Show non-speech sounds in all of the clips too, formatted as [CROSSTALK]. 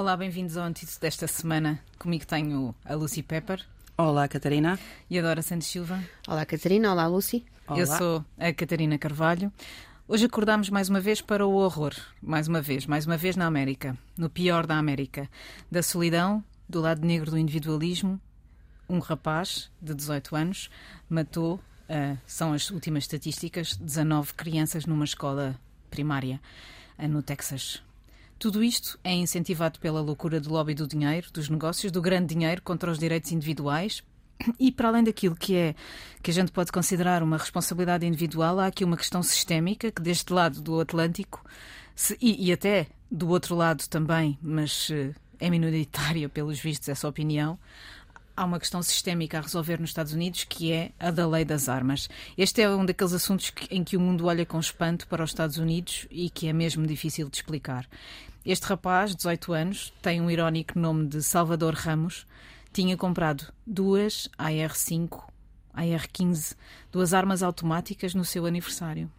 Olá, bem-vindos ao Antídoto desta semana. Comigo tenho a Lucy Pepper. Olá, Catarina. E a Dora Santos Silva. Olá, Catarina. Olá, Lucy. Olá. Eu sou a Catarina Carvalho. Hoje acordamos mais uma vez para o horror. Mais uma vez, mais uma vez na América. No pior da América. Da solidão, do lado negro do individualismo, um rapaz de 18 anos matou, uh, são as últimas estatísticas, 19 crianças numa escola primária uh, no Texas. Tudo isto é incentivado pela loucura do lobby do dinheiro, dos negócios, do grande dinheiro contra os direitos individuais. E para além daquilo que é que a gente pode considerar uma responsabilidade individual, há aqui uma questão sistémica que deste lado do Atlântico se, e, e, até do outro lado também, mas uh, é minoritária pelos vistos essa opinião, há uma questão sistémica a resolver nos Estados Unidos que é a da lei das armas. Este é um daqueles assuntos em que o mundo olha com espanto para os Estados Unidos e que é mesmo difícil de explicar. Este rapaz, 18 anos, tem um irónico nome de Salvador Ramos, tinha comprado duas AR-5, AR-15, duas armas automáticas no seu aniversário.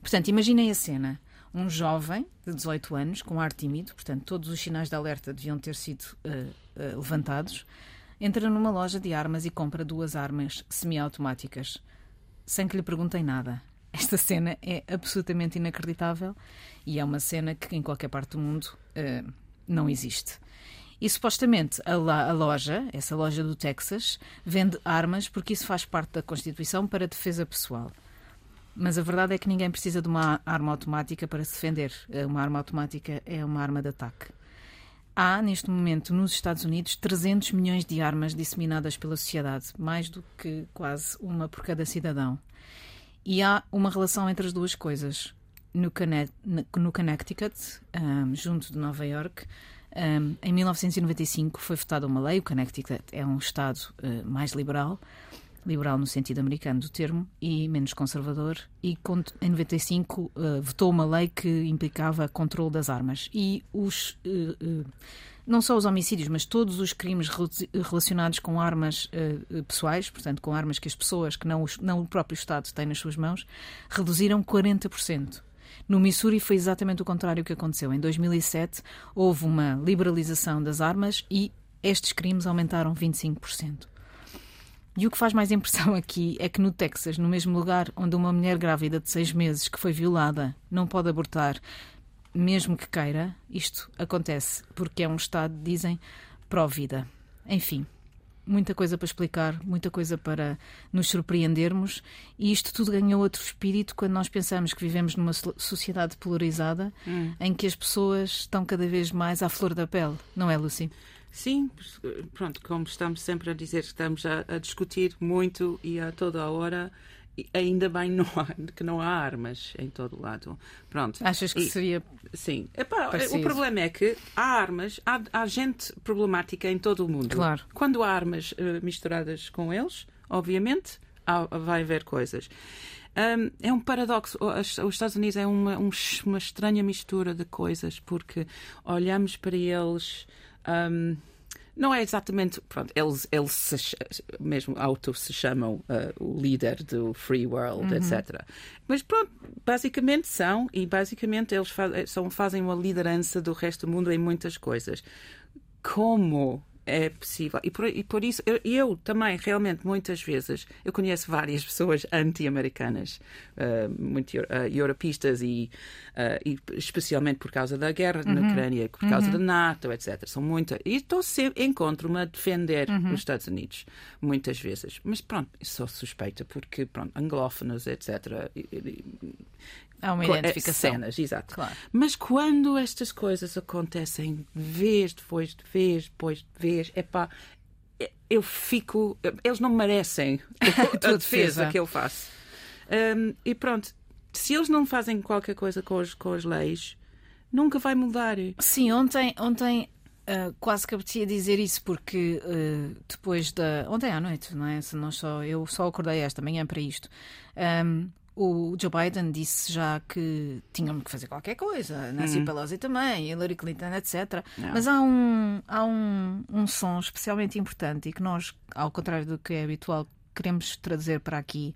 Portanto, imaginem a cena. Um jovem de 18 anos, com ar tímido, portanto, todos os sinais de alerta deviam ter sido uh, uh, levantados, entra numa loja de armas e compra duas armas semiautomáticas, sem que lhe perguntem nada. Esta cena é absolutamente inacreditável e é uma cena que em qualquer parte do mundo uh, não existe. E supostamente a, a, loja, essa loja do Texas, vende armas porque isso faz parte da Constituição para defesa pessoal. Mas a verdade é que ninguém precisa de uma arma automática para se defender. Eh, uma arma automática é uma arma de ataque. Há, neste momento, nos Estados Unidos, 300 milhões de armas disseminadas pela sociedade, mais do que quase uma por cada cidadão. E há uma relação entre as duas coisas. No, no Connecticut, um, junto de Nova York, um, em 1995 foi votada uma lei. O Connecticut é um estado uh, mais liberal, liberal no sentido americano do termo, e menos conservador. E em 95 uh, votou uma lei que implicava controle das armas. E os. Uh, não só os homicídios, mas todos os crimes relacionados com armas uh, pessoais, portanto, com armas que as pessoas, que não, os, não o próprio Estado têm nas suas mãos, reduziram 40%. No Missouri foi exatamente o contrário que aconteceu. Em 2007 houve uma liberalização das armas e estes crimes aumentaram 25%. E o que faz mais impressão aqui é que no Texas, no mesmo lugar onde uma mulher grávida de seis meses que foi violada não pode abortar, mesmo que queira, isto acontece porque é um Estado, dizem, pró-vida. Enfim, muita coisa para explicar, muita coisa para nos surpreendermos, e isto tudo ganhou outro espírito quando nós pensamos que vivemos numa sociedade polarizada hum. em que as pessoas estão cada vez mais à flor da pele, não é, Lucy? Sim, pronto, como estamos sempre a dizer, estamos a, a discutir muito e a toda a hora ainda bem não há, que não há armas em todo lado. Pronto. Achas que e, seria. Sim. Epá, o problema é que há armas, há, há, gente problemática em todo o mundo. Claro. Quando há armas uh, misturadas com eles, obviamente, há, vai haver coisas. Um, é um paradoxo. Os Estados Unidos é uma, um, uma estranha mistura de coisas, porque olhamos para eles. Um, não é exatamente. Pronto, eles, eles se, mesmo auto se chamam uh, o líder do free world, uhum. etc. Mas pronto, basicamente são, e basicamente eles faz, são, fazem uma liderança do resto do mundo em muitas coisas. Como é possível. E por, e por isso, eu, eu, também, realmente, muitas vezes, eu conheço várias [LAUGHS] pessoas anti-americanas, uh, muito uh, e, uh, e, especialmente por causa da guerra uhum. na Ucrânia, por causa uhum. da NATO, etc. São muitas. E estou sempre, encontro-me a defender uhum. os Estados Unidos, muitas vezes. Mas pronto, sou suspeita, porque, pronto, anglófonos, etc. Há uma identificação. Cenas, exato. Claro. Mas quando estas coisas acontecem vez depois de vez depois de vez, é pá, eu fico. Eles não merecem [LAUGHS] a defesa que eu faço. Um, e pronto, se eles não fazem qualquer coisa com, os, com as leis, nunca vai mudar. Sim, ontem, ontem Uh, quase que apetecia dizer isso porque uh, depois da ontem à noite, não é? Se não só eu só acordei esta manhã para isto. Um, o Joe Biden disse já que tinham que fazer qualquer coisa, Nancy uhum. Pelosi também, Hillary Clinton, etc. Não. Mas há, um, há um, um som especialmente importante e que nós, ao contrário do que é habitual, queremos trazer para aqui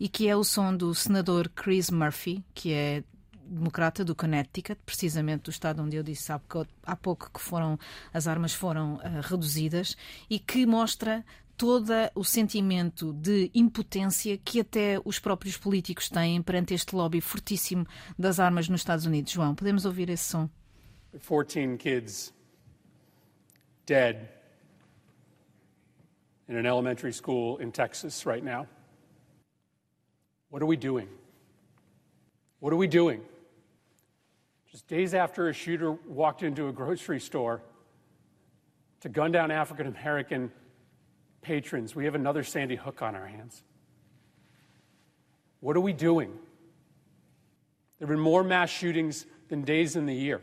e que é o som do senador Chris Murphy, que é democrata do Connecticut, precisamente do estado onde eu disse há pouco, há pouco que foram, as armas foram uh, reduzidas, e que mostra todo o sentimento de impotência que até os próprios políticos têm perante este lobby fortíssimo das armas nos Estados Unidos. João, podemos ouvir esse som? 14 kids dead in an elementary school in Texas right now. What are we doing? What are we doing? Just days after a shooter walked into a grocery store to gun down African American patrons, we have another Sandy Hook on our hands. What are we doing? There have been more mass shootings than days in the year.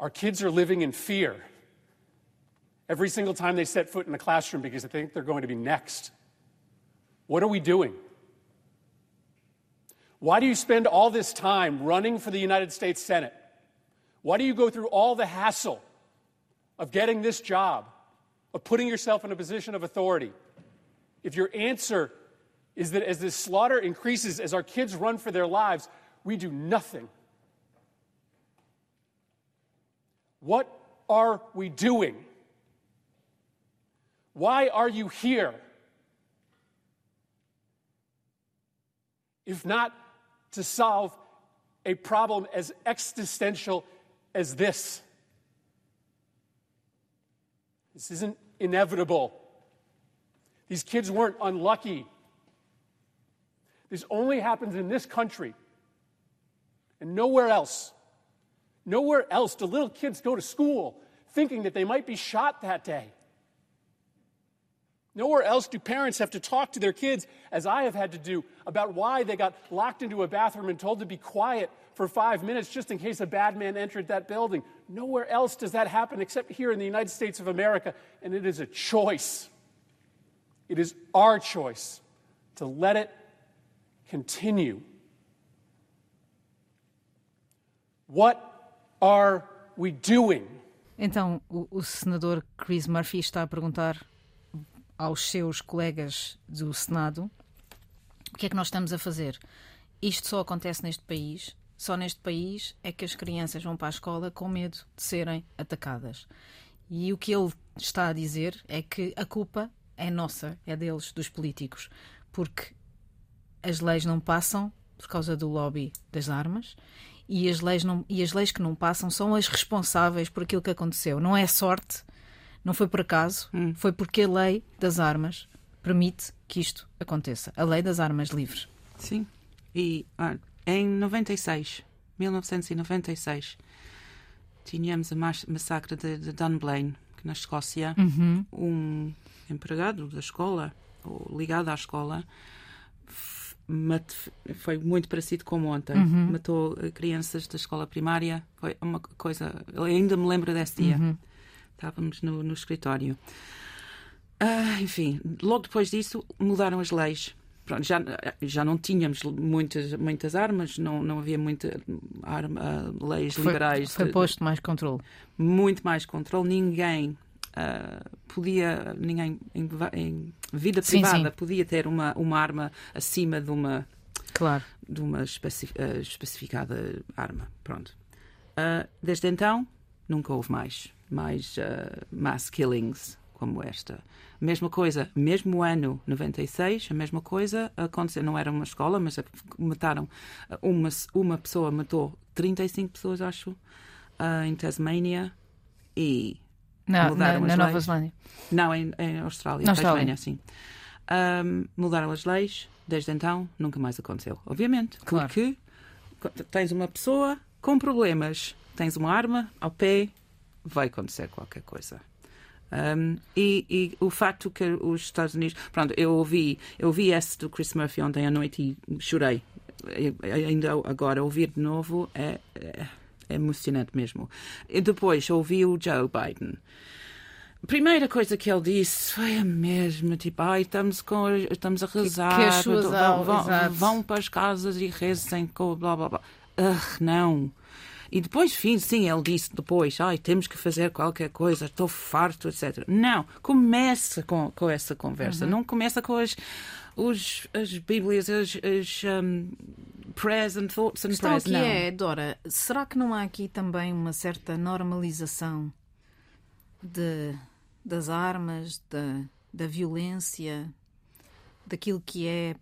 Our kids are living in fear every single time they set foot in the classroom because they think they're going to be next. What are we doing? Why do you spend all this time running for the United States Senate? Why do you go through all the hassle of getting this job? Of putting yourself in a position of authority, if your answer is that as this slaughter increases, as our kids run for their lives, we do nothing, what are we doing? Why are you here? If not to solve a problem as existential as this. This isn't inevitable. These kids weren't unlucky. This only happens in this country and nowhere else. Nowhere else do little kids go to school thinking that they might be shot that day. Nowhere else do parents have to talk to their kids, as I have had to do, about why they got locked into a bathroom and told to be quiet for five minutes just in case a bad man entered that building. Nowhere else does that happen except here in the United States of America, and it is a choice. It is our choice to let it continue. What are we doing? Então, o, o senador Chris Murphy está a perguntar aos seus colegas do Senado o que é que nós estamos a fazer. Isto só acontece neste país. Só neste país é que as crianças vão para a escola com medo de serem atacadas. E o que ele está a dizer é que a culpa é nossa, é deles, dos políticos, porque as leis não passam por causa do lobby das armas e as leis, não, e as leis que não passam são as responsáveis por aquilo que aconteceu. Não é sorte não foi por acaso, hum. foi porque a lei das armas permite que isto aconteça. A lei das armas livres. Sim. E em 96, 1996, tínhamos a massacre de, de Dunblane, que na Escócia, uhum. um empregado da escola, ou ligado à escola, foi muito parecido com ontem. Uhum. Matou crianças da escola primária. Foi uma coisa. Eu ainda me lembro desse dia. Uhum. Estávamos no, no escritório. Ah, enfim, logo depois disso mudaram as leis. Pronto, já, já não tínhamos muitas, muitas armas, não, não havia muita arma, leis foi, liberais. Foi posto mais controle. Muito mais controle. Ninguém uh, podia, ninguém em, em vida sim, privada sim. podia ter uma, uma arma acima de uma, claro. de uma especi, uh, especificada arma. Pronto. Uh, desde então, nunca houve mais mais uh, mass killings como esta. Mesma coisa, mesmo ano 96, a mesma coisa aconteceu. Não era uma escola, mas mataram uma, uma pessoa, matou 35 pessoas, acho, uh, em Tasmania e não, mudaram na, na Nova Zelândia. Não, em, em Austrália, na Tasmania, sim. Um, mudaram as leis, desde então nunca mais aconteceu. Obviamente, claro. porque tens uma pessoa com problemas, tens uma arma ao pé, vai acontecer qualquer coisa. Um, e, e, o facto que os Estados Unidos. Pronto, eu ouvi, eu ouvi esse do Chris Murphy ontem à noite e chorei. E, ainda agora, ouvir de novo é, é, é, emocionante mesmo. E depois ouvi o Joe Biden. A primeira coisa que ele disse foi a mesma, tipo, ai, estamos, com, estamos a rezar, que, que vão, vão, vão, para as casas e rezem com blá blá blá. Uh, não. E depois, fim, sim, ele disse depois, ai, temos que fazer qualquer coisa, estou farto, etc. Não, começa com, com essa conversa, uhum. não começa com as, os, as bíblias, as, as um, prayers and thoughts and prayers. aqui Não. é, Dora, será que não há aqui também uma certa normalização de, das armas, da, da violência, daquilo que é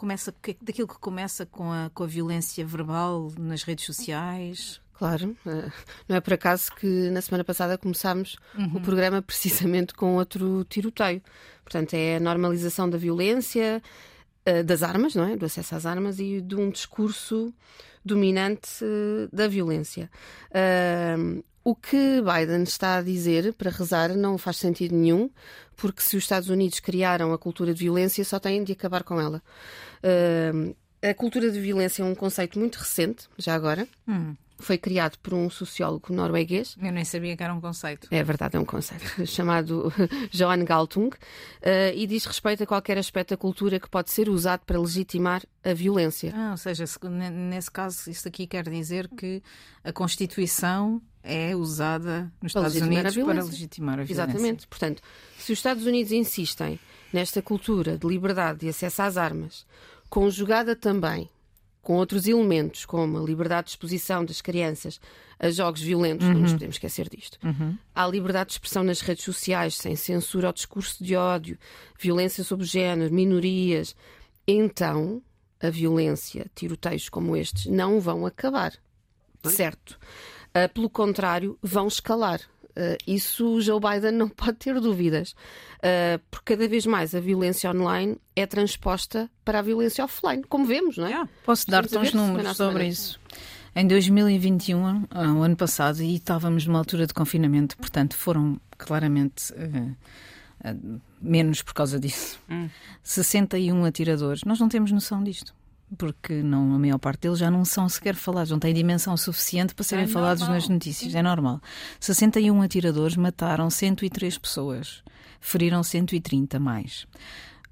começa que- daquilo que começa com a, com a violência verbal nas redes sociais? Claro, eh, não é por acaso que na semana passada começámos o programa precisamente com outro tiroteio. Portanto, é a normalização da violência, eh, das armas, não é? Do acesso às armas e de um discurso dominante eh, da violência. O que Biden está a dizer para rezar não faz sentido nenhum, porque se os Estados Unidos criaram a cultura de violência, só têm de acabar com ela. Ahm, a cultura de violência é um conceito muito recente, já agora. Foi criado por um sociólogo norueguês. Eu nem sabia que era um conceito. É verdade, é um conceito [LAUGHS] chamado [LAUGHS] Johan Galtung eh, e diz respeito a qualquer aspecto da cultura que pode ser usado para legitimar a violência. Ah, ou seja, se- ne- nesse caso, isto aqui quer dizer que a Constituição é usada nos Para Estados Unidos para legitimar a violência. Exatamente. Portanto, se os Estados Unidos insistem nesta cultura de liberdade e acesso às armas, conjugada também com outros elementos, como a liberdade de exposição das crianças a jogos violentos, não nos podemos esquecer disto. Há liberdade de expressão nas redes sociais, sem censura ao discurso de ódio, violência sobre género, minorias. Então, a violência, tiroteios como estes, não vão acabar. Certo. Ah, pelo contrário, vão escalar. Ah, isso o Joe Biden não [LAUGHS] pode ter dúvidas. Ah, porque cada vez mais a violência online é transposta para a violência offline, como vemos, não é? Yeah. Posso dar-te uns números sobre isso. Em 2021, ah, o ano passado, e estávamos numa altura de confinamento, portanto foram claramente menos por causa disso. 61 atiradores. Nós não temos noção disto. Porque não, a maior parte deles já não são sequer falados, não têm dimensão suficiente para serem É falados normal. nas notícias. É normal. 61 atiradores mataram 103 pessoas, feriram 130 mais.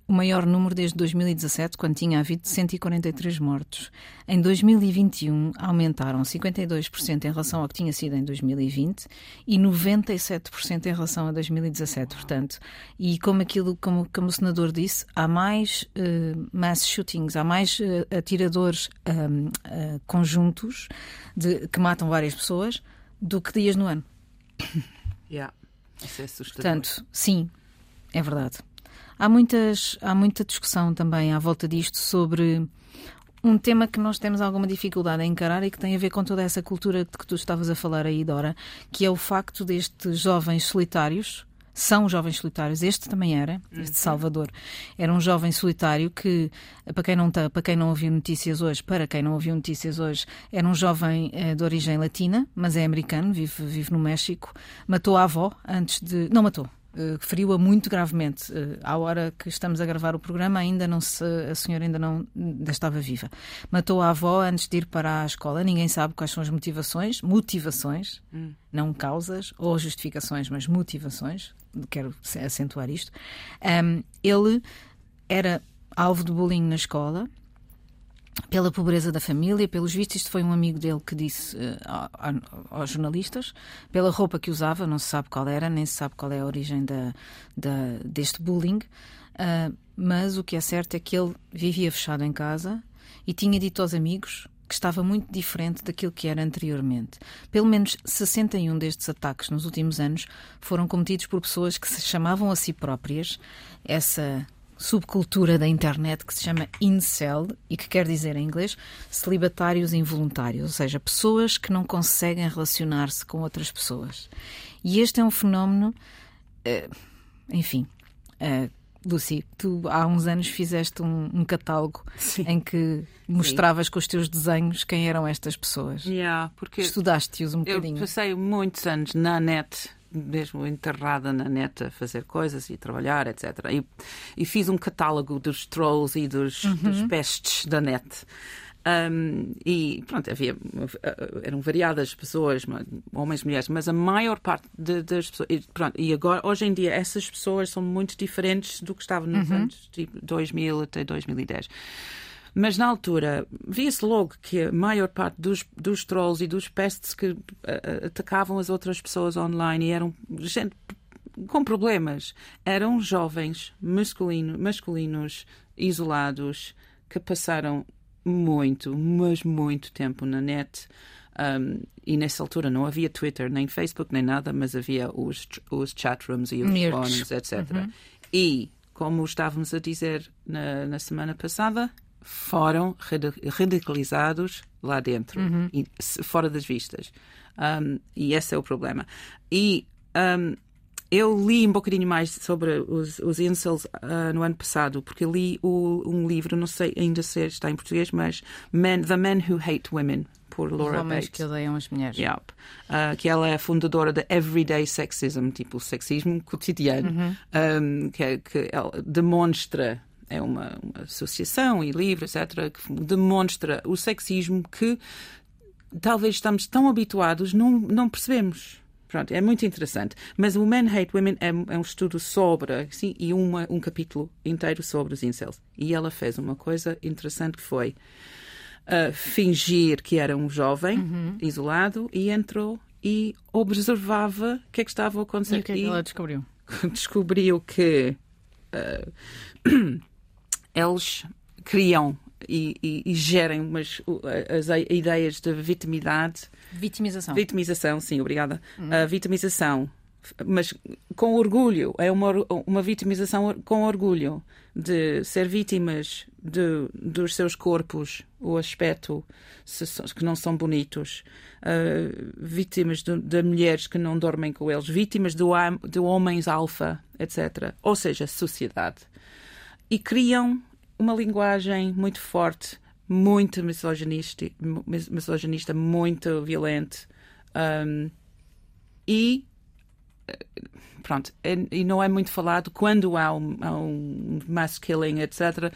O maior número desde 2017, quando tinha havido 143 mortos. Em 2021, aumentaram 52% em relação ao que tinha sido em 2020 e 97% em relação a 2017. Portanto, e como aquilo, como, como o senador disse, há mais eh, mass shootings, há mais eh, atiradores ahm, ah, conjuntos de- que matam várias pessoas do que dias no ano. [COUGHS] Yeah. Isso é assustador. Portanto, sim, é verdade. Há, muitas, há muita discussão também à volta disto sobre um tema que nós temos alguma dificuldade em encarar e que tem a ver com toda essa cultura de que tu estavas a falar aí, Dora, que é o facto destes jovens solitários. São jovens solitários, este também era, este Salvador. Era um jovem solitário que, para quem não, tá, para quem não ouviu notícias hoje, para quem não ouviu notícias hoje, era um jovem eh, de origem latina, mas é americano, vive, vive no México. Matou a avó antes de. Não matou, feriu-a muito gravemente. Eh, à hora que estamos a gravar o programa, ainda não se, a senhora ainda não ainda estava viva. Matou a avó antes de ir para a escola. Ninguém sabe quais são as motivações. Motivações, não causas ou justificações, mas motivações. Quero acentuar isto. Ahm, ele era alvo de bullying na escola pela pobreza da família, pelos vistos, isto foi um amigo dele que disse eh, a- a- aos jornalistas, pela roupa que usava, não se sabe qual era, nem se sabe qual é a origem da, da- deste bullying, ah, mas o que é certo é que ele vivia fechado em casa e tinha dito aos amigos que estava muito diferente daquilo que era anteriormente. Pelo menos 61 destes ataques nos últimos anos foram cometidos por pessoas que se chamavam a si próprias essa subcultura da internet que se chama incel e que quer dizer em inglês celibatários involuntários, ou seja, pessoas que não conseguem relacionar-se com outras pessoas. E este é um fenómeno, eh, enfim, eh, Lucy, tu há uns anos fizeste um, um catálogo Sim. em que mostravas com os teus desenhos quem eram estas pessoas. Yeah, porque Estudaste-os um eu bocadinho. passei muitos anos na net, mesmo enterrada na net, a fazer coisas e trabalhar, etc. E, e fiz um catálogo dos trolls e dos, dos pestes da net. Um, e pronto, havia, eram variadas pessoas, homens e mulheres, mas a maior parte de- das pessoas. E, pronto, e agora, hoje em dia, essas pessoas são muito diferentes do que estavam nos anos tipo, 2000 até 2010. Mas na altura via-se logo que a maior parte dos, dos trolls e dos pests que ah, atacavam as outras pessoas online e eram gente com problemas eram jovens masculino, masculinos isolados que passaram muito, mas muito tempo na net. Um, e nessa altura não havia Twitter, nem Facebook, nem nada, mas havia os, os chatrooms e os Nerds. fóruns, etc. E, como estávamos a dizer na, na semana passada, foram radi- radicalizados lá dentro, e se- fora das vistas. Um, e esse é o problema. E um, eu li um bocadinho mais sobre os, os incels ah, no ano passado, porque li o- um livro, não sei ainda se está em português, mas Men, The Men Who Hate Women, por Os Laura homens Bates. que odeiam as mulheres. Yep. Uh, que ela é a fundadora da Everyday Sexism, tipo sexismo cotidiano, um, que, é- que ela demonstra, é uma, uma associação e livro, etc., que demonstra o sexismo que talvez estamos tão habituados, não, não percebemos. Pronto, é muito interessante. Mas o Men Hate Women é, é um estudo sobre, assim, e uma, um capítulo inteiro sobre os incels. E ela fez uma coisa interessante que foi uh, fingir que era um jovem isolado e entrou e observava o que é que estava a acontecer. E o que é que ela descobriu? [LAUGHS] descobriu que [CLEARS THROAT] uh, eles criam e, e, e gerem umas, uh, as ideias de vitimidade Vitimização. Vitimização, sim, obrigada. A vitimização, mas com orgulho, é uma, uma vitimização com orgulho de ser vítimas de, dos seus corpos, o aspecto se que não são bonitos, ah, vítimas de, de mulheres que não dormem com eles, vítimas de, de homens alfa, etc. Ou seja, sociedade. E criam uma linguagem muito forte, muito misoginista, mis- misoginista muito violente. um, e eh, pronto, e não é muito falado quando há um, há um mass killing, etc.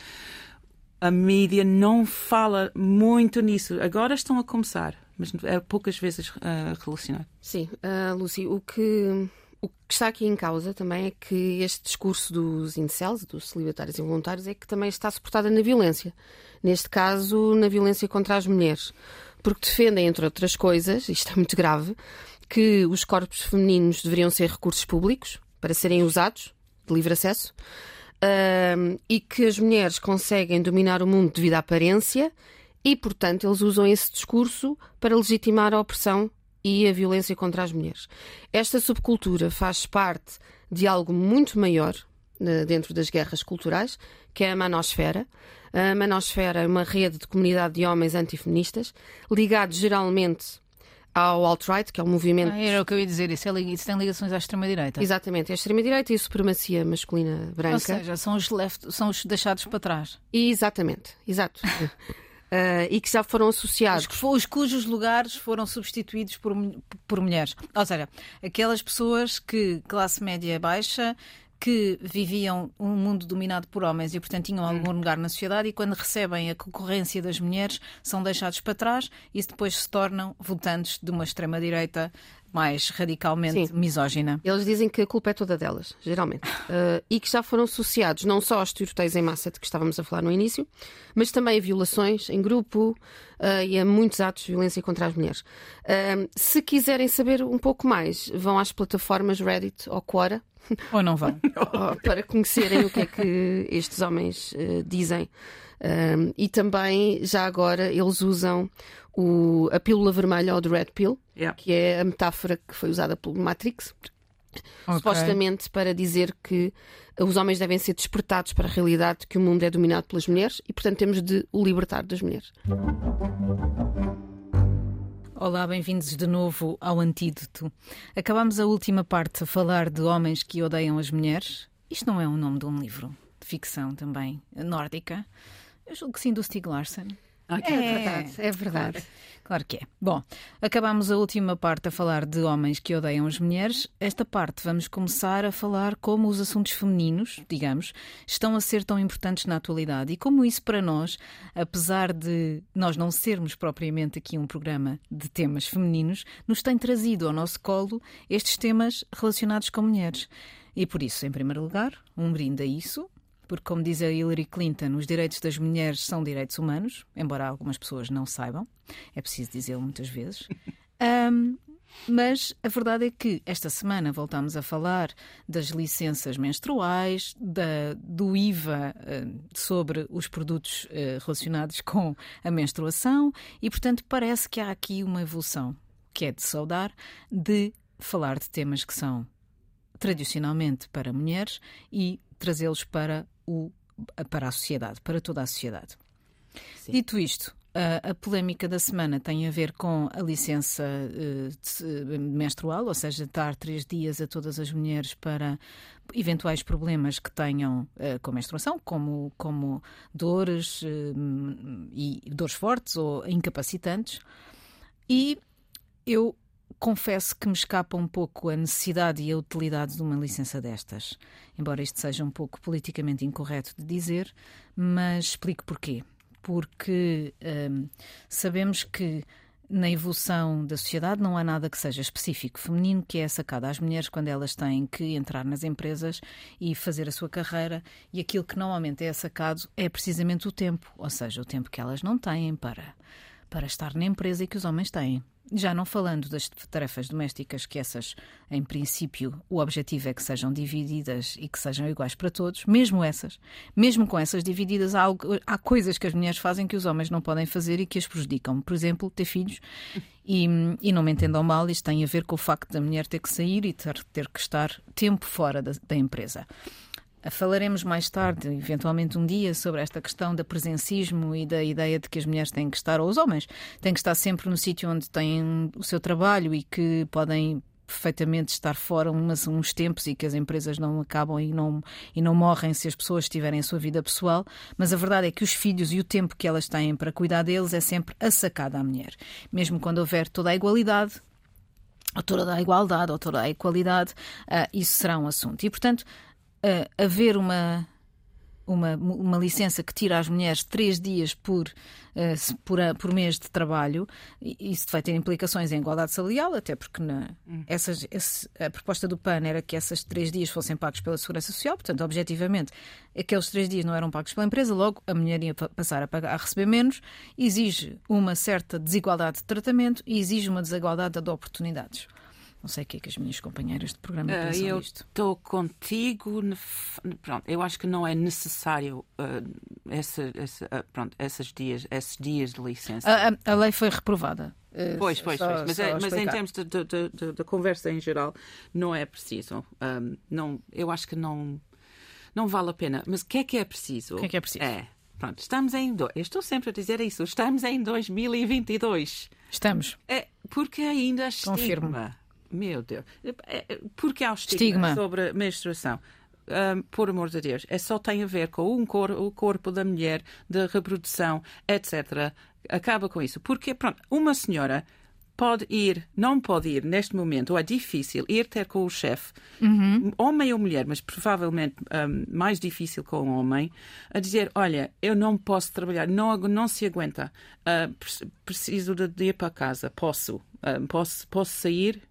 A mídia não fala muito nisso. Agora estão a começar, mas é poucas vezes ah, relacionado. Sim, ah, Lucy, o que, o que está aqui em causa também é que este discurso dos incels, dos celibatários involuntários, é que também está suportada na violência. Neste caso, na violência contra as mulheres. Porque defendem, entre outras coisas, isto é muito grave, que os corpos femininos deveriam ser recursos públicos para serem usados, de livre acesso, e que as mulheres conseguem dominar o mundo devido à aparência e, portanto, eles usam esse discurso para legitimar a opressão e a violência contra as mulheres. Esta subcultura faz parte de algo muito maior eh, dentro das guerras culturais, que é a manosfera. A manosfera é uma rede de comunidade de homens antifeministas, ligados geralmente ao alt-right, que é um movimento Ah, era o que eu ia dizer, isso, é, isso tem ligações à extrema-direita. Exatamente, é a extrema-direita e a supremacia masculina branca. Ou seja, são os, left, são os deixados para trás. Exatamente, exato. [LAUGHS] E que já foram associados. Os, os cujos lugares foram substituídos por, por mulheres. Ou seja, aquelas pessoas que, classe média baixa, que viviam um mundo dominado por homens e, portanto, tinham algum lugar na sociedade e, quando recebem a concorrência das mulheres, são deixados para trás e depois se tornam votantes de uma extrema-direita mais radicalmente Sim. misógina. Eles dizem que a culpa é toda delas, geralmente. Ah, [LAUGHS] e que já foram associados não só aos tiroteios em massa de que estávamos a falar no início, mas também a violações em grupo ah, e a muitos atos de violência contra as mulheres. Ah, se quiserem saber um pouco mais, vão às plataformas Reddit ou Quora Ou não vão? [LAUGHS] Para conhecerem o que é que estes homens eh, dizem. Um, e também, já agora, eles usam o- a pílula vermelha ou do Red Pill, Yeah. que é a metáfora que foi usada pelo Matrix, Ok. supostamente para dizer que os homens devem ser despertados para a realidade de que o mundo é dominado pelas mulheres e, portanto, temos de o libertar das mulheres. Olá, bem-vindos de novo ao Antídoto. Acabámos a última parte a falar de homens que odeiam as mulheres. Isto não é o nome de um livro de ficção também nórdica. Eu julgo que sim, do Stieg Larsson. é verdade. Claro que é. Bom, acabámos a última parte a falar de homens que odeiam as mulheres. Esta parte vamos começar a falar como os assuntos femininos, digamos, estão a ser tão importantes na atualidade e como isso para nós, apesar de nós não sermos propriamente aqui um programa de temas femininos, nos tem trazido ao nosso colo estes temas relacionados com mulheres. E por isso, em primeiro lugar, um brinde a isso, porque, como diz a Hillary Clinton, os direitos das mulheres são direitos humanos, embora algumas pessoas não saibam, é preciso dizê-lo muitas vezes. [LAUGHS] Ahm, Mas a verdade é que esta semana voltámos a falar das licenças menstruais, da, do IVA sobre os produtos uh, relacionados [LAUGHS] com a menstruação e, portanto, parece que há aqui uma evolução que é de saudar de falar de temas que são tradicionalmente para mulheres e trazê-los para, o, para a sociedade, para toda a sociedade. Sim. Dito isto, a, a polémica da semana tem a ver com a licença uh, menstrual, ou seja, dar três dias a todas as mulheres para eventuais problemas que tenham uh, com a menstruação, como, como dores uh, e dores fortes ou incapacitantes. E eu confesso que me escapa um pouco a necessidade e a utilidade de uma licença destas. Embora isto seja um pouco politicamente incorreto de dizer, mas explico porquê porque um, sabemos que na evolução da sociedade não há nada que seja específico feminino que é sacado às mulheres quando elas têm que entrar nas empresas e fazer a sua carreira e aquilo que normalmente é sacado é precisamente o tempo, ou seja, o tempo que elas não têm para para estar na empresa e que os homens têm. Já não falando das tarefas domésticas, que essas, em princípio, o objetivo é que sejam divididas e que sejam iguais para todos, mesmo essas, mesmo com essas divididas, há, há coisas que as mulheres fazem que os homens não podem fazer e que as prejudicam. Por exemplo, ter filhos. E, e não me entendam mal, isto tem a ver com o facto da mulher ter que sair e ter, ter que estar tempo fora da, da empresa. Falaremos mais tarde, eventualmente um dia, sobre esta questão da presencismo e da ideia de que as mulheres têm que estar, ou os homens, têm que estar sempre no sítio onde têm o seu trabalho e que podem perfeitamente estar fora umas, uns tempos e que as empresas não acabam e não, e não morrem se as pessoas tiverem a sua vida pessoal, mas a verdade é que os filhos e o tempo que elas têm para cuidar deles é sempre a sacada à mulher. Mesmo quando houver toda a igualdade, ou toda a igualdade, ou toda a equalidade, uh, isso será um assunto. E, portanto, uh, haver uma, uma, uma licença que tira às mulheres três dias por, uh, por, a, por mês de trabalho, isso vai ter implicações em igualdade salarial, até porque na, hum. essas, esse, a proposta do PAN era que esses três dias fossem pagos pela Segurança Social, portanto, objetivamente, aqueles três dias não eram pagos pela empresa, logo a mulher ia passar a, pagar, a receber menos, exige uma certa desigualdade de tratamento e exige uma desigualdade de oportunidades. Não sei o que é que as minhas companheiras de programa uh, pensam eu disto. Estou contigo. Pronto, eu acho que não é necessário uh, essa, essa, uh, pronto, esses, dias, esses dias de licença. A, a, a lei foi reprovada. Pois, pois, só, pois. Mas, é, mas em termos da conversa em geral, não é preciso. Um, não, eu acho que não, não vale a pena. Mas o que é que é preciso? O que é que é preciso? É. Pronto, estamos em. Do... Eu estou sempre a dizer isso. Estamos em 2022. Estamos. É, porque ainda estigma. Confirmo meu Deus. É, é, porque há o estigma, estigma. sobre a menstruação? Um, por amor de Deus, é só tem a ver com um cor, o corpo da mulher, da reprodução, etc. Acaba com isso. Porque, pronto, uma senhora pode ir, não pode ir neste momento, ou é difícil ir ter com o chefe, uhum. homem ou mulher, mas provavelmente um, mais difícil com o homem, a dizer: Olha, eu não posso trabalhar, não, não se aguenta, uh, preciso de ir para casa, posso, uh, posso, posso sair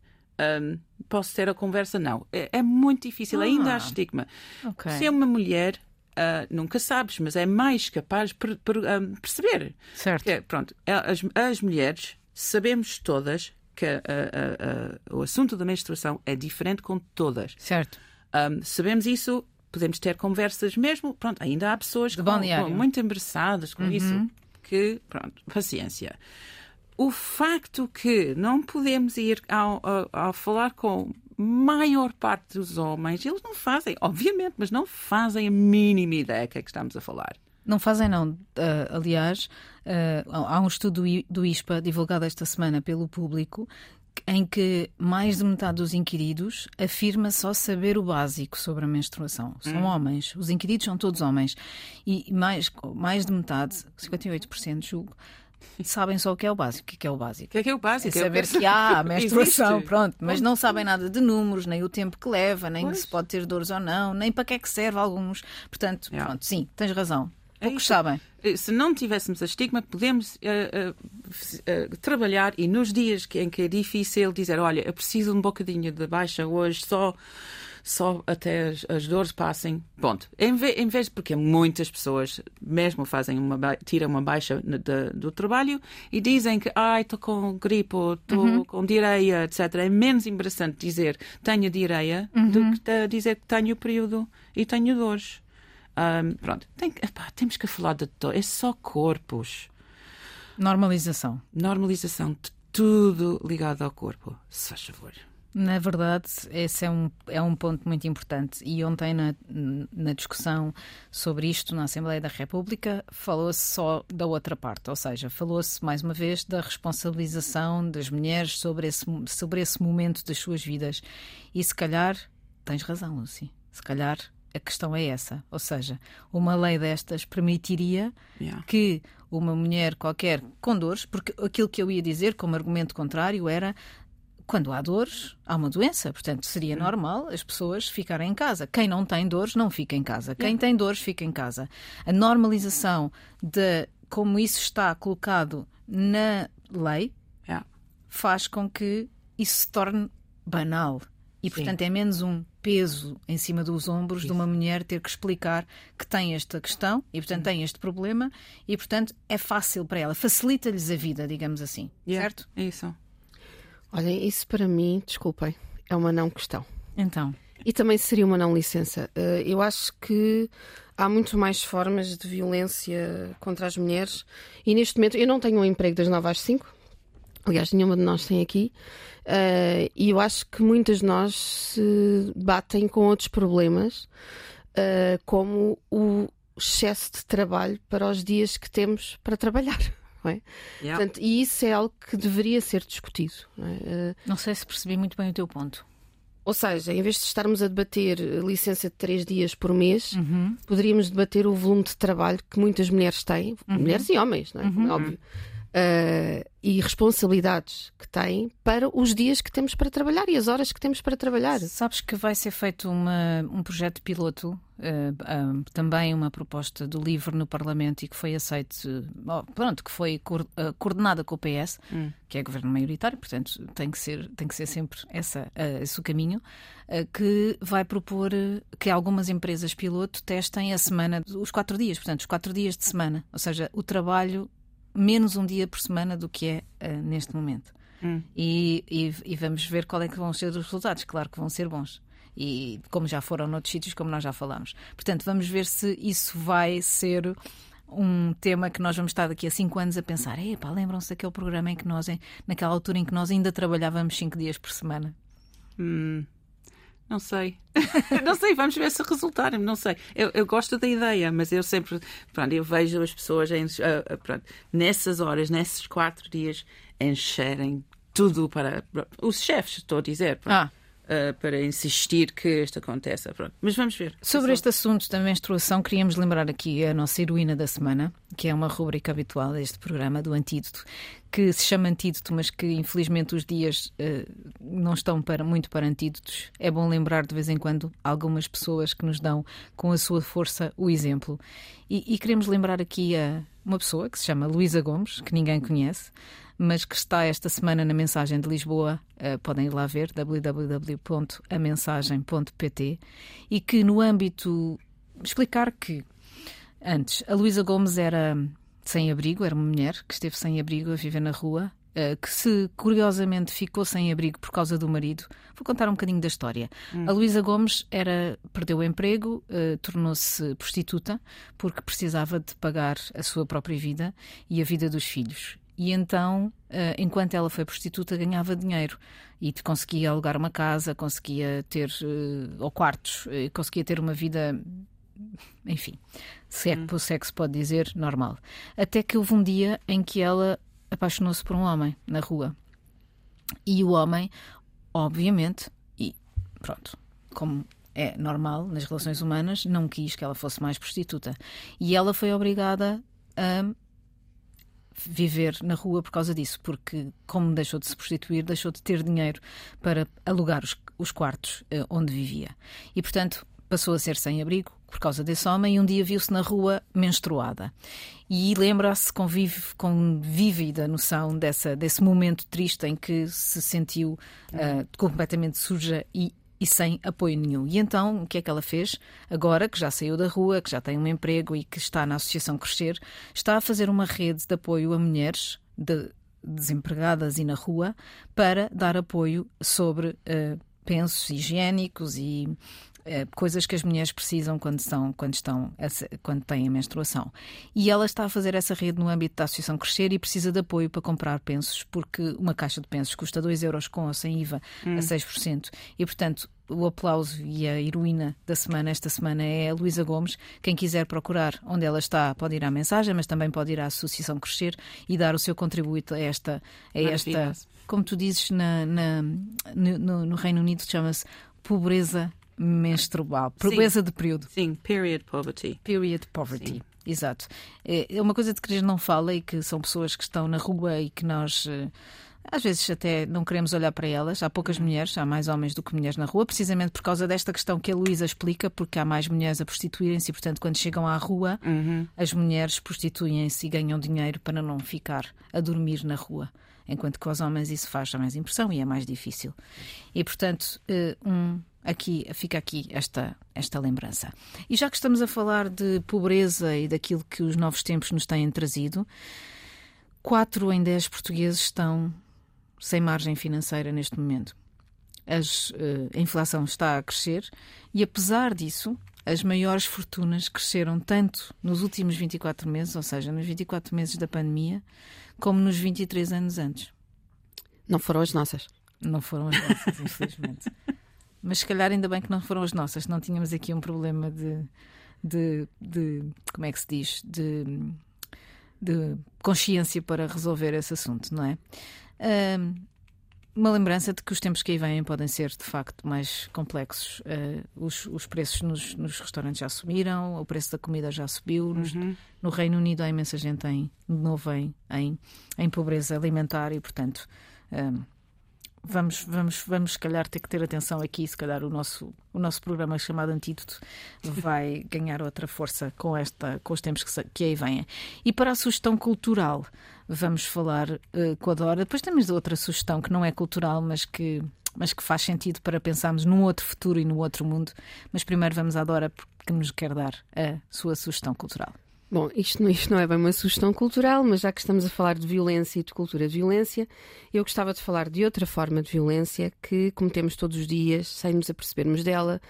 um, posso ter a conversa? Não. É, é muito difícil, ah, ainda há estigma. Okay. Se é uma mulher, uh, nunca sabes, mas é mais capaz de um, perceber. Certo. É, pronto, é, as, as mulheres sabemos todas que uh, uh, o assunto da menstruação é diferente com todas. Certo. Um, sabemos isso, podemos ter conversas mesmo. Pronto, ainda há pessoas com, com, muito embaraçadas com uhum. isso. Que, pronto, paciência o facto que não podemos ir ao, ao, ao falar com maior parte dos homens, eles não fazem, obviamente, mas não fazem a mínima ideia que é que estamos a falar. Não fazem, não. Uh, aliás, uh, há um estudo do ISPA divulgado esta semana pelo público em que mais de metade dos inquiridos afirma só saber o básico sobre a menstruação. São hum. homens. Os inquiridos são todos homens. E mais, mais de metade, 58%, julgo, sabem só o que é o básico. O que é o básico? O que é, o básico? É saber que há a [LAUGHS] menstruação, pronto. Mas não sabem nada de números, nem o tempo que leva, nem pois. se pode ter dores ou não, nem para que é que serve alguns. Portanto, yeah. pronto, sim, tens razão. É Poucos é sabem. Se não tivéssemos a estigma, podemos uh, uh, uh, trabalhar e nos dias em que é difícil dizer, olha, eu preciso um bocadinho de baixa hoje, só só até as, as dores passem. Ponto. Em vez, em vez porque muitas pessoas mesmo fazem uma tiram uma baixa de, do trabalho e dizem que ai estou com gripe ou estou uhum. com diarreia, etc. É menos interessante dizer tenho diarreia uhum. do que dizer que tenho período e tenho dores. Um, pronto, Tem, epá, temos que falar de dor. É só corpos. Normalização. Normalização de tudo ligado ao corpo, se faz favor. Na verdade, esse é um, é um ponto muito importante. E ontem, na, na discussão sobre isto na Assembleia da República, falou-se só da outra parte, ou seja, falou-se mais uma vez da responsabilização das mulheres sobre esse, sobre esse momento das suas vidas. E se calhar, tens razão, Lucy, se calhar a questão é essa. Ou seja, uma lei destas permitiria yeah. que uma mulher qualquer com dores, porque aquilo que eu ia dizer como argumento contrário era quando há dores, há uma doença. Portanto, seria hum. normal as pessoas ficarem em casa. Quem não tem dores, não fica em casa. Quem tem dores, fica em casa. A normalização de como isso está colocado na lei faz com que isso se torne banal. E, portanto, Sim. é menos um peso em cima dos ombros Isso. de uma mulher ter que explicar que tem esta questão e, portanto, tem este problema e, portanto, é fácil para ela, facilita-lhes a vida, digamos assim. Yeah. Certo? É isso. Olhem, isso para mim, desculpem, é uma não questão. Então. E também seria uma não licença. Eh, eu acho que há muito mais formas de violência contra as mulheres e neste momento eu não tenho um emprego das 9 às 5 Aliás, nenhuma de nós tem aqui. Uh, e eu acho que muitas de nós se batem com outros problemas, uh, como o excesso de trabalho para os dias que temos para trabalhar. Não é? yeah. Portanto, e isso é algo que deveria ser discutido. Não, é? uh, não sei se percebi muito bem o teu ponto. Ou seja, em vez de estarmos a debater licença de três dias por mês, uhum. poderíamos debater o volume de trabalho que muitas mulheres têm, uhum. mulheres e homens, não é? Uhum. é óbvio uh, e responsabilidades que têm para os dias que temos para trabalhar e as horas que temos para trabalhar. Sabes que vai ser feito uma, um projeto piloto, uh, uh, também uma proposta do LIVRE no Parlamento e que foi aceito, pronto, que foi coordenada com o PS, hum. que é governo maioritário, portanto tem que ser, tem que ser sempre essa, esse o caminho, que vai propor que algumas empresas piloto testem a semana, os quatro dias, portanto, os quatro dias de semana, ou seja, o trabalho menos um dia por semana do que é uh, neste momento. Hum. E, e, e, vamos ver qual é que vão ser os resultados. Claro que vão ser bons. E como já foram noutros sítios, como nós já falámos. Portanto, vamos ver se isso vai ser um tema que nós vamos estar daqui a cinco anos a pensar. Epá, lembram-se daquele programa em que nós, naquela altura em que nós ainda trabalhávamos cinco dias por semana? Hum. Não sei. [LAUGHS] não sei, vamos ver se resultar. Não sei. Eu, eu, gosto da ideia, mas eu sempre. Pronto, eu vejo as pessoas em, uh, pronto, nessas horas, nesses quatro dias, encherem tudo para. Os chefes, estou a dizer. Pronto. Ah uh, para insistir que isto aconteça. Pronto. Mas vamos ver. Sobre este assunto da menstruação, queríamos lembrar aqui a nossa heroína da semana, que é uma rubrica habitual deste programa, do Antídoto, que se chama Antídoto, mas que infelizmente os dias uh, não estão para, muito para antídotos. É bom lembrar de vez em quando algumas pessoas que nos dão com a sua força o exemplo. E, e queremos lembrar aqui a uma pessoa que se chama Luísa Gomes, que ninguém conhece mas que está esta semana na Mensagem de Lisboa. Uh, podem ir lá ver, www.amensagem.pt. E que, no âmbito. explicar que, antes, a Luísa Gomes era sem abrigo, era uma mulher que esteve sem abrigo a viver na rua. Uh, que se curiosamente ficou sem abrigo por causa do marido. Vou contar um bocadinho da história. Hum. A Luísa Gomes era, perdeu o emprego, uh, tornou-se prostituta porque precisava de pagar a sua própria vida e a vida dos filhos. E então, eh, enquanto ela foi prostituta, ganhava dinheiro e conseguia alugar uma casa, conseguia ter, eh, ou quartos, eh, conseguia ter uma vida, enfim, se é que, se é que se pode dizer, normal. Até que houve um dia em que ela apaixonou-se por um homem na rua. E o homem, obviamente, e pronto, como é normal nas relações humanas, não quis que ela fosse mais prostituta. E ela foi obrigada a viver na rua por causa disso, porque, como deixou de se prostituir, deixou de ter dinheiro para alugar os, os quartos uh, onde vivia. E, portanto, passou a ser sem abrigo por causa desse homem e um dia viu-se na rua menstruada. E lembra-se com, com vívida noção dessa, desse momento triste em que se sentiu uh, completamente suja e e sem apoio nenhum. E então, o que é que ela fez? Agora que já saiu da rua, que já tem um emprego e que está na Associação Crescer, está a fazer uma rede de apoio a mulheres de, desempregadas e na rua para dar apoio sobre uh, pensos higiênicos e eh, coisas que as mulheres precisam quando estão, quando estão quando têm a menstruação. E ela está a fazer essa rede no âmbito da Associação Crescer e precisa de apoio para comprar pensos, porque uma caixa de pensos custa 2 euros com ou sem IVA hum. a 6%. E, portanto, o aplauso e a heroína da semana, esta semana, é a Luísa Gomes. Quem quiser procurar onde ela está, pode ir à mensagem, mas também pode ir à Associação Crescer e dar o seu contributo a esta, a esta como tu dizes, na, na no, no Reino Unido chama-se pobreza menstrual, pobreza de período. Sim, period poverty. Period poverty. Sim. Exato. É, é uma coisa de que a gente não fala e que são pessoas que estão na rua e que nós eh, às vezes até não queremos olhar para elas. Há poucas uhum. mulheres, há mais homens do que mulheres na rua, precisamente por causa desta questão que a Luísa explica, porque há mais mulheres a prostituírem-se e, portanto, quando chegam à rua, uhum. as mulheres prostituem-se e ganham dinheiro para não ficar a dormir na rua. Enquanto que aos homens isso faz mais impressão e é mais difícil. E, portanto, eh, um aqui fica aqui esta esta lembrança. E já que estamos a falar de pobreza e daquilo que os novos tempos nos têm trazido, quatro em dez portugueses estão sem margem financeira neste momento. As, uh, a inflação está a crescer e, apesar disso, as maiores fortunas cresceram tanto nos últimos 24 meses, ou seja, nos 24 meses da pandemia, como nos 23 anos antes. Não foram as nossas. Não foram as nossas, infelizmente. [LAUGHS] Mas se calhar ainda bem que não foram as nossas, não tínhamos aqui um problema de, de, de como é que se diz, de, de consciência para resolver esse assunto, não é? Um, uma lembrança de que os tempos que aí vêm podem ser de facto mais complexos. Uh, os, os, preços nos, nos, restaurantes já subiram, o preço da comida já subiu. Nos, uhum. No Reino Unido há imensa gente em, de novo em, em, em pobreza alimentar e, portanto, um, vamos, vamos, vamos, se calhar, ter que ter atenção aqui. Se calhar, o nosso, o nosso programa chamado Antídoto vai ganhar outra força com, esta, com os tempos que, que aí vêm. E para a sugestão cultural, vamos falar uh, com a Dora. Depois temos outra sugestão que não é cultural, mas que, mas que faz sentido para pensarmos num outro futuro e no outro mundo. Mas primeiro vamos à Dora, porque nos quer dar a sua sugestão cultural. Bom, isto, isto não é bem uma sugestão cultural, mas já que estamos a falar de violência e de cultura de violência, eu gostava de falar de outra forma de violência que cometemos todos os dias, sem nos apercebermos dela,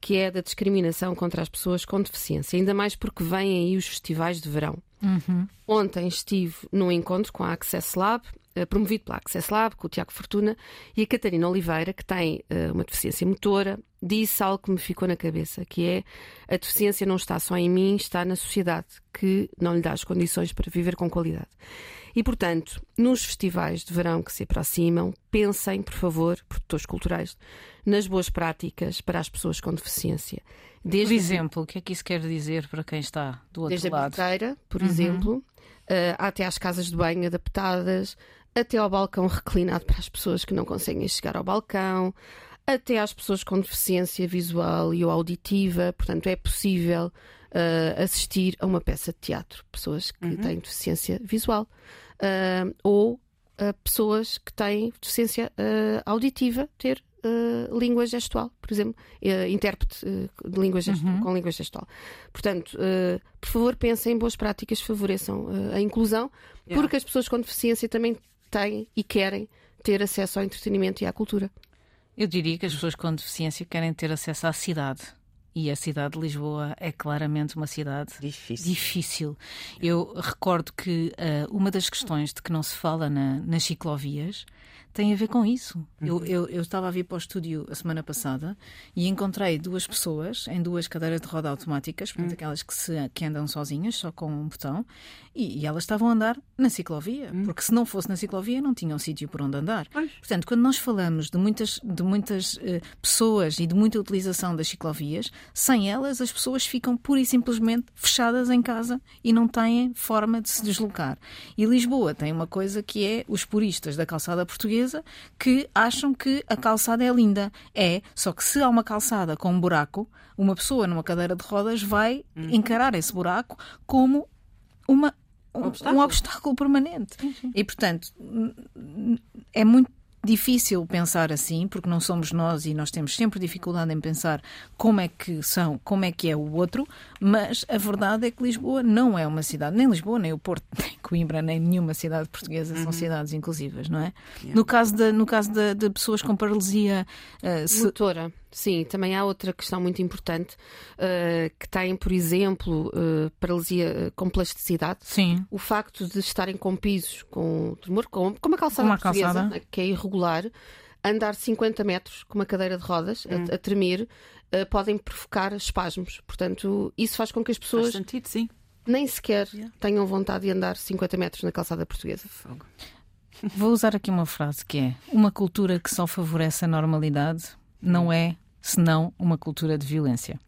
que é da discriminação contra as pessoas com deficiência, ainda mais porque vêm aí os festivais de verão. Uhum. Ontem estive num encontro com a Access Lab promovido pela Access Lab, com o Tiago Fortuna, e a Catarina Oliveira, que tem uh, uma deficiência motora, disse algo que me ficou na cabeça, que é a deficiência não está só em mim, está na sociedade, que não lhe dá as condições para viver com qualidade. E, portanto, nos festivais de verão que se aproximam, pensem, por favor, produtores culturais, nas boas práticas para as pessoas com deficiência. Desde por exemplo, o que é que isso quer dizer para quem está do outro desde lado? Desde a por uhum. exemplo, uh, até às casas de banho adaptadas, até ao balcão reclinado para as pessoas que não conseguem chegar ao balcão, até às pessoas com deficiência visual e ou auditiva. Portanto, é possível uh, assistir a uma peça de teatro. Pessoas que uhum. têm deficiência visual uh, ou uh, pessoas que têm deficiência auditiva ter Uh, língua gestual, por exemplo, uh, intérprete uh, de língua gestual, uhum. com língua gestual. Portanto, por favor, pensem em boas práticas que favoreçam a inclusão, yeah. porque as pessoas com deficiência também têm e querem ter acesso ao entretenimento e à cultura. Eu diria que as pessoas com deficiência querem ter acesso à cidade. E a cidade de Lisboa é claramente uma cidade difícil. difícil. Eu recordo que uh, uma das questões de que não se fala na, nas ciclovias tem a ver com isso. Uhum. Eu, eu, eu, estava a vir para o estúdio a semana passada e encontrei duas pessoas em duas cadeiras de roda automáticas, portanto, uhum. aquelas que, se, que andam sozinhas, só com um botão, e, e elas estavam a andar na ciclovia, uhum. porque se não fosse na ciclovia não tinham sítio por onde andar. Portanto, quando nós falamos de muitas, de muitas uh, pessoas e de muita utilização das ciclovias, sem elas as pessoas ficam pura e simplesmente fechadas em casa e não têm forma de se deslocar. E Lisboa tem uma coisa que é os puristas da calçada portuguesa que acham que a calçada é linda. É, só que se há uma calçada com um buraco, uma pessoa numa cadeira de rodas vai uhum. encarar esse buraco como uma, um, obstáculo. um obstáculo permanente. E, portanto, é muito difícil pensar assim, porque não somos nós e nós temos sempre dificuldade em pensar como é que são, como é que é o outro, mas a verdade é que Lisboa não é uma cidade, nem Lisboa, nem o Porto, [LAUGHS] nem Coimbra, nem nenhuma cidade portuguesa uhum. são cidades inclusivas, não é? Yeah. No caso, de, no caso de, de pessoas com paralisia uh, motora. Sim, também há outra questão muito importante uh, que tem, por exemplo, uh, paralisia com plasticidade. Sim. O facto de estarem com pisos, com tremor, com, com uma calçada uma portuguesa, calçada. que é irregular, andar 50 metros com uma cadeira de rodas hum. a, a tremer uh, podem provocar espasmos. Portanto, isso faz com que as pessoas. Faz sentido, sim. Nem sequer yeah. tenham vontade de andar 50 metros na calçada portuguesa. Fogo. Vou usar aqui uma frase que é: Uma cultura que só favorece a normalidade não é senão uma cultura de violência.